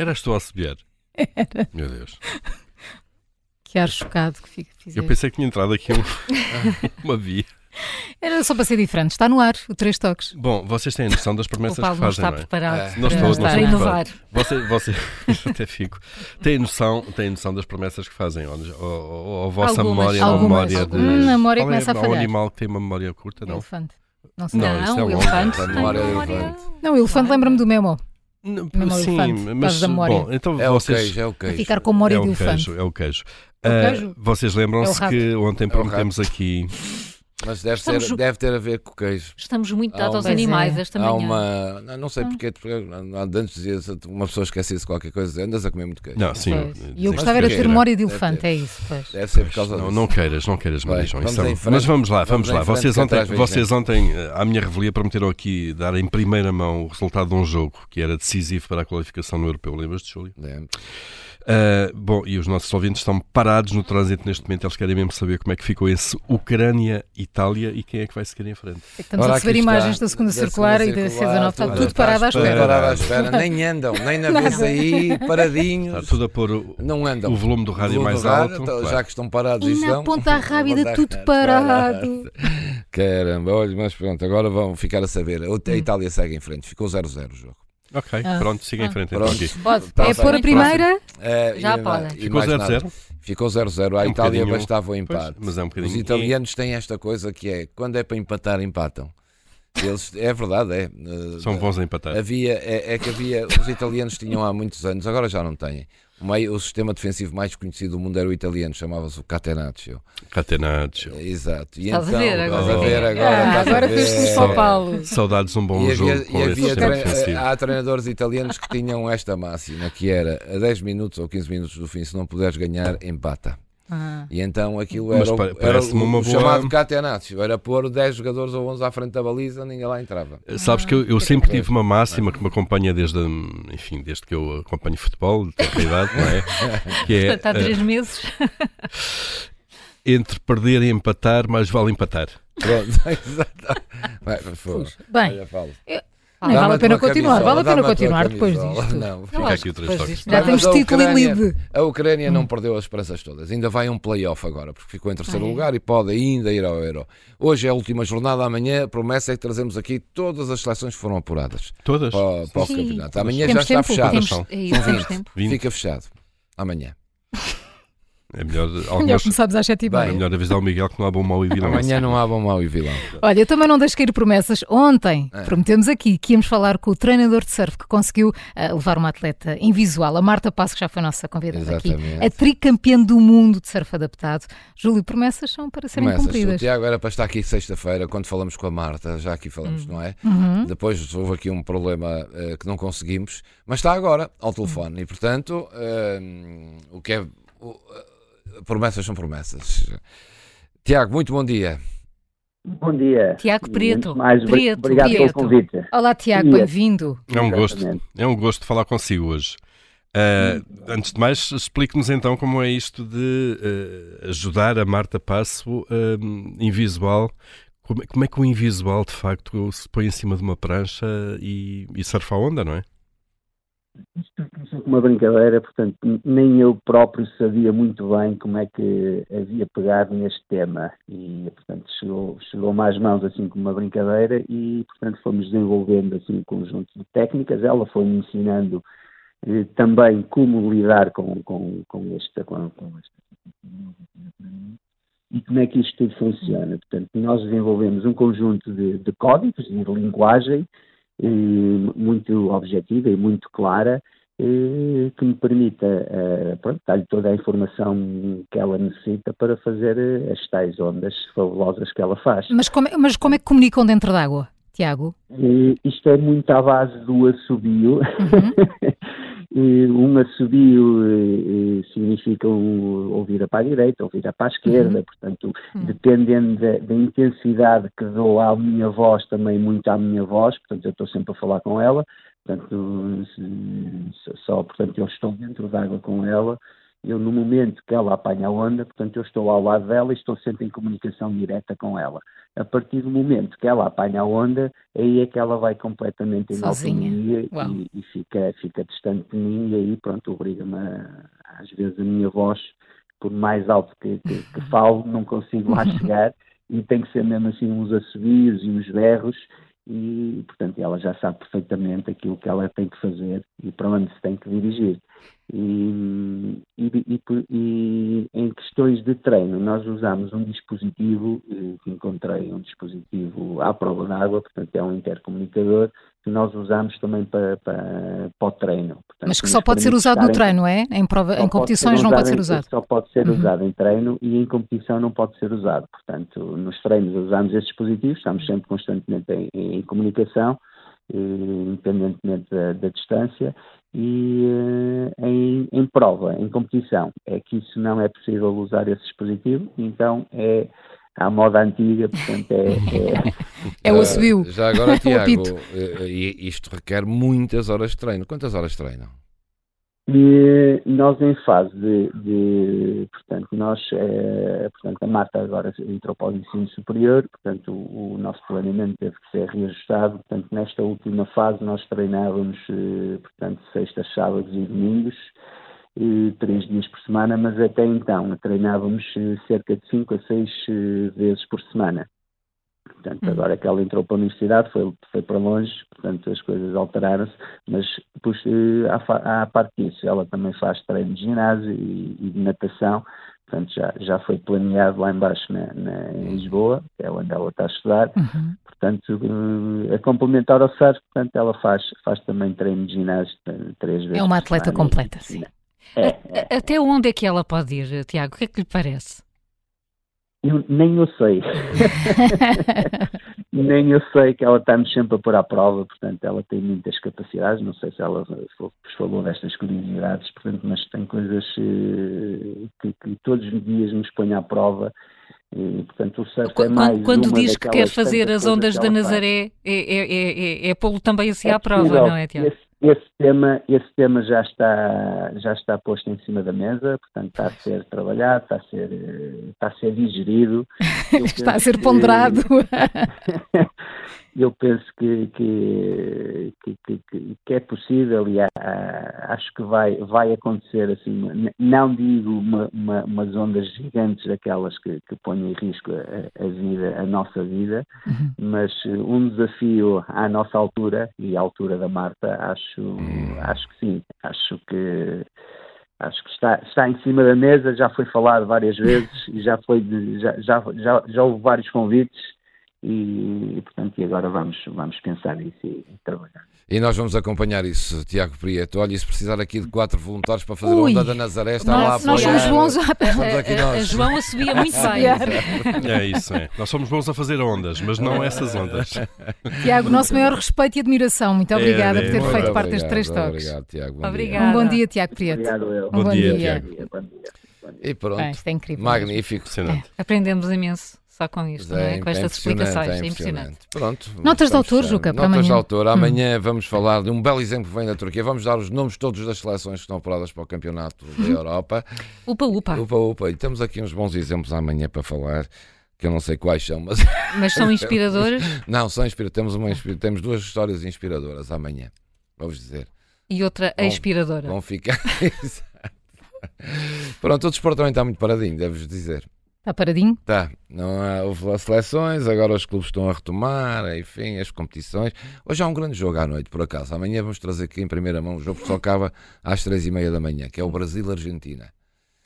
Eras tu a assobiar? Era. Meu Deus. Que ar chocado que fica. Eu pensei que tinha entrado aqui um, uma via. Era só para ser diferente. Está no ar, o Três Toques. Bom, vocês têm noção das promessas o Paulo que fazem, não está não é? preparado É. para, Não estou, não para inovar. Você, você até fico. Têm noção, têm noção das promessas que fazem? Ou, ou, ou a vossa Algumas, memória, não algumas. memória de. Hum, a memória Qual é- começa a um animal que tem uma memória curta, não? Elefante. Não sei. Não, isso é elefante. Tem elefante. Não, o elefante lembra-me do Memo. Não, sim, elefante, mas causa da memória. bom, então É o vocês. queijo, é o queijo. ficar com memória É de o elefante. queijo, é o queijo. É o Ah, queijo? vocês É o lembram-se rato. que ontem É prometemos aqui. Mas deve, Estamos- ser, deve ter a ver com o queijo. Estamos muito Há dados aos animais é. esta Há manhã. uma. não- Não sei Ah. porque, porque antes dizia uma pessoa esquecia-se de qualquer coisa, andas a comer muito queijo. Não, sim. Pois. E eu gostava era de ter memória de elefante, é isso. Pois. Deve ser por Pois, causa não, disso. não queiras, não queiras, Isso é-. Mas vamos lá, vamos, Vamos lá. frente, Vocês ontem, vocês ontem, à minha revelia, prometeram aqui dar em primeira mão o resultado de um jogo que era decisivo para a qualificação no europeu. Lembras-te, Júlio? Lembro. Ah, bom, e os nossos ouvintes estão parados no trânsito neste momento. Eles querem mesmo saber como é que ficou esse Ucrânia-Itália e quem é que vai seguir em frente. Estamos Ora, a receber aqui está. imagens da segunda Da segunda circular e da circular, C19. Está tudo- tudo parado à espera. parado à espera, nem andam, nem na vez aí, paradinhos. Está tudo a pôr o, Não andam. o volume do rádio Volume mais do rádio, alto. então, claro. Já que estão parados E e na estão. ponta rábida, Ponta tudo parado. Caramba, olha, mas pronto, agora vão ficar a saber. A Itália segue em frente, ficou 0-0 o jogo. Ok, Ah. pronto, siga em Ah. frente Pronto. Pode. Tá É bem. pôr a primeira. É, Já e- podem. e Ficou mais 0-0? nada. Ficou 0-0. A É um Itália bocadinho- bastava o Pois, empate. mas é um bocadinho. Os italianos têm esta coisa que é quando é para empatar, empatam. Eles, é verdade, é. Uh, São bons a empatar. Havia, é, é que havia, os italianos tinham há muitos anos, agora já não têm. O, meio, o sistema defensivo mais conhecido do mundo era o italiano, chamava-se o Catenaccio. Catenaccio. Exato. E Estás a então, ver agora. Estás a ver agora. Ah, estás a agora fez-te Paulo. Saudades de um bom E jogo havia, com e esse havia sistema tre- defensivo. há treinadores italianos que tinham esta máxima, que era a 10 minutos ou 15 minutos do fim, se não puderes ganhar, empata. Ah. E então aquilo era, o- era o, boa- chamado catenaccio, era pôr 10 jogadores ou 11 à frente da baliza, ninguém lá entrava. Sabes que eu, eu sempre tive uma máxima que me acompanha desde, enfim, desde que eu acompanho futebol, tenho a idade, não é? Que é Portanto, há três meses. eh, entre perder e empatar, mais vale empatar. Pronto, exato. Bem, Olha, fala. nem vale a pena continuar. Vale a pena continuar depois disto. Não, Fica aqui o três Já temos título e lead. A Ucrânia Hum. não perdeu as esperanças todas. Ainda vai um play-off agora, porque ficou em terceiro Ah, é? lugar e pode ainda ir ao Euro. Hoje é a última jornada, amanhã a promessa é que trazemos aqui todas as seleções que foram apuradas Todas? para, para o campeonato. Amanhã Temos já está tempo, fechado. É isso, São temos 20. tempo. 20? Fica fechado. Amanhã. É melhor, Melhor algumas, começarmos às sete e Bem, é melhor avisar o Miguel que não há bom mau e vilão. Amanhã não há bom, mau e vilão. Olha, eu também não deixo cair promessas. Ontem É. prometemos aqui que íamos falar com o treinador de surf que conseguiu ah, levar uma atleta invisual, a Marta Passo, que já foi nossa convidada aqui, Exatamente. a tricampeã do mundo de surf adaptado. Júlio, promessas são para serem. O cumpridas. Tiago era para estar aqui sexta-feira, quando falamos com a Marta, já aqui falamos, não é? Uhum. Depois houve aqui um problema eh, que não conseguimos, mas está agora ao telefone e, portanto, eh, o que é. o- promessas são promessas. Tiago, muito bom dia. Bom dia. Tiago Preto. Mais, Preto, obrigado Preto. pelo convite. Olá, Tiago, bem-vindo. É um gosto, Exatamente. é um gosto falar consigo hoje. Ah, antes de mais, explique-nos então como é isto de ah, ajudar a Marta Passo ah, invisual. Como, é- como é que o invisual de facto se põe em cima de uma prancha e, e surfa a onda, não é? Isto começou com uma brincadeira, portanto, nem eu próprio sabia muito bem como é que havia pegado neste tema. E, portanto, chegou, chegou-me às mãos assim como uma brincadeira e, portanto, fomos desenvolvendo assim um conjunto de técnicas. Ela foi-me ensinando eh, também como lidar com, com, com esta. Com, com esta e como é que isto tudo funciona. Portanto, nós desenvolvemos um conjunto de, de códigos e de linguagem muito objetiva e muito clara que me permita eh, pronto, dar-lhe toda a informação que ela necessita para fazer eh, as tais ondas fabulosas que ela faz. Mas como, é- mas como é que comunicam dentro d'água, Tiago? Eh, isto é muito à base do assobio Uhum. um assobio significa um, ou vira para a direita ou vira para a esquerda, uhum. portanto, uhum. dependendo da, da, intensidade que dou à minha voz, também muito à minha voz, portanto, eu estou sempre a falar com ela, portanto, só, portanto, eu estou dentro d'água com ela, eu no momento que ela apanha a onda, portanto eu estou ao lado dela e estou sempre em comunicação direta com ela. A partir do momento que ela apanha a onda, aí é que ela vai completamente em autonomia e, e, fica, fica distante de mim e aí pronto, obriga-me às vezes a minha voz, por mais alto que, que, que falo, não consigo lá chegar e tem que ser mesmo assim uns assobios e uns berros e, portanto, ela já sabe perfeitamente aquilo que ela tem que fazer e para onde se tem que dirigir. E, e, e, em questões de treino, nós usamos um dispositivo, eh, que encontrei um dispositivo à prova d'água, portanto é um intercomunicador, que nós usamos também para, para, para o treino. Portanto, Mas que só pode ser usado no treino, é? Em, prova, em competições não pode ser usado? Só pode ser uhum. usado em treino e em competição não pode ser usado. Portanto, nos treinos usamos esse dispositivo, estamos sempre constantemente em, em comunicação, eh, independentemente da, da distância, e uh, em, em, prova, em competição, é que isso não é possível usar esse dispositivo, então é à moda antiga, portanto é... É, é o assobio. Já agora, Tiago, eh, isto requer muitas horas de treino. Quantas horas treinam? E nós em fase de, de portanto, nós, é, portanto, a Marta agora entrou para o ensino superior, portanto, o, o, nosso planeamento teve que ser reajustado, portanto, nesta última fase nós treinávamos, eh, portanto, sextas, sábados e domingos, e, três dias por semana, mas até então treinávamos eh, cerca de cinco a seis vezes por semana. Portanto, hum. agora que ela entrou para a universidade, foi, foi para longe, portanto as coisas alteraram-se, mas depois, à, à parte disso, ela também faz treino de ginásio e, e, de natação, portanto já, já foi planeado lá embaixo na, na, em Lisboa, que é onde ela está a estudar, uhum. portanto a complementar ao surf, portanto ela faz, faz também treino de ginásio três vezes. É uma atleta completa, sim. É, é, Até onde é que ela pode ir, Tiago? O que é que lhe parece? Eu, nem eu sei. nem eu sei que ela está-nos sempre a pôr à prova, portanto, ela tem muitas capacidades. Não sei se ela vos falou destas curiosidades, portanto, mas tem coisas eh, que, que, todos os dias nos põe à prova. E, portanto, o surf quando, é mais quando diz que quer fazer as ondas da Nazaré, é, é, é, é pô-lo também assim é à prova, não é, Tiago? Esse, tema, esse tema já está, já está posto em cima da mesa, portanto está a ser trabalhado, está a ser, está a ser digerido. está a ser ponderado. eu penso que, que, que, que, é possível e há, acho que vai, vai acontecer assim, não digo uma, uma, umas ondas gigantes daquelas que, que põem em risco a, a vida, a nossa vida, uhum. mas um desafio à nossa altura e à altura da Marta, acho, uhum. acho que sim, acho que acho que está, está em cima da mesa, já foi falado várias vezes e já foi já, já, já, já houve vários convites e, e, portanto, e agora vamos, vamos pensar nisso e, e trabalhar. E nós vamos acompanhar isso, Tiago Prieto. Olha, e se precisar aqui de quatro voluntários para fazer Ui, a onda da Nazaré, está lá a apoiar. Nós somos bons a... aqui nós. João a subia muito bem. É isso, é. Nós somos bons a fazer ondas, mas não essas ondas. Tiago, nosso maior respeito e admiração. Muito obrigada é, é, por ter feito parte destes três toques. Obrigado, Tiago. Bom Obrigada. Um bom dia, Tiago Prieto. Obrigado, eu. Um bom, bom dia, dia. Tiago. Bom dia. E pronto. Bem, isto é incrível. Magnífico. É, aprendemos imenso só com isto, é, é? com estas explicações. É impressionante. Pronto. Notas de autor, Juca, para Notas amanhã. de autor. Amanhã hum. vamos falar de um belo exemplo que vem da Turquia. Vamos dar os nomes todos das seleções que estão apuradas para o Campeonato da Europa. upa, upa. Upa, upa. E temos aqui uns bons exemplos amanhã para falar que eu não sei quais são, mas. Mas são inspiradoras? não, são inspiradoras. Temos, uma, temos duas histórias inspiradoras amanhã, vamos dizer. E outra vão, inspiradora. Vão ficar. Pronto, o desporto também está muito paradinho, deves dizer. Está paradinho? Está. Não há, houve seleções, agora os clubes estão a retomar, enfim, as competições. Hoje há um grande jogo à noite, por acaso. Amanhã vamos trazer aqui em primeira mão o jogo que só acaba às três e meia da manhã, que é o Brasil-Argentina.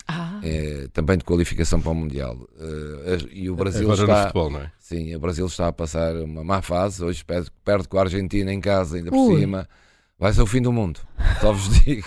Ah. É, também de qualificação para o Mundial. Uh, e o Brasil agora está. Futebol, não é? Sim, o Brasil está a passar uma má fase. Hoje perde, perde com a Argentina em casa, ainda por Ui. cima. Vai ser o fim do mundo. Só vos digo.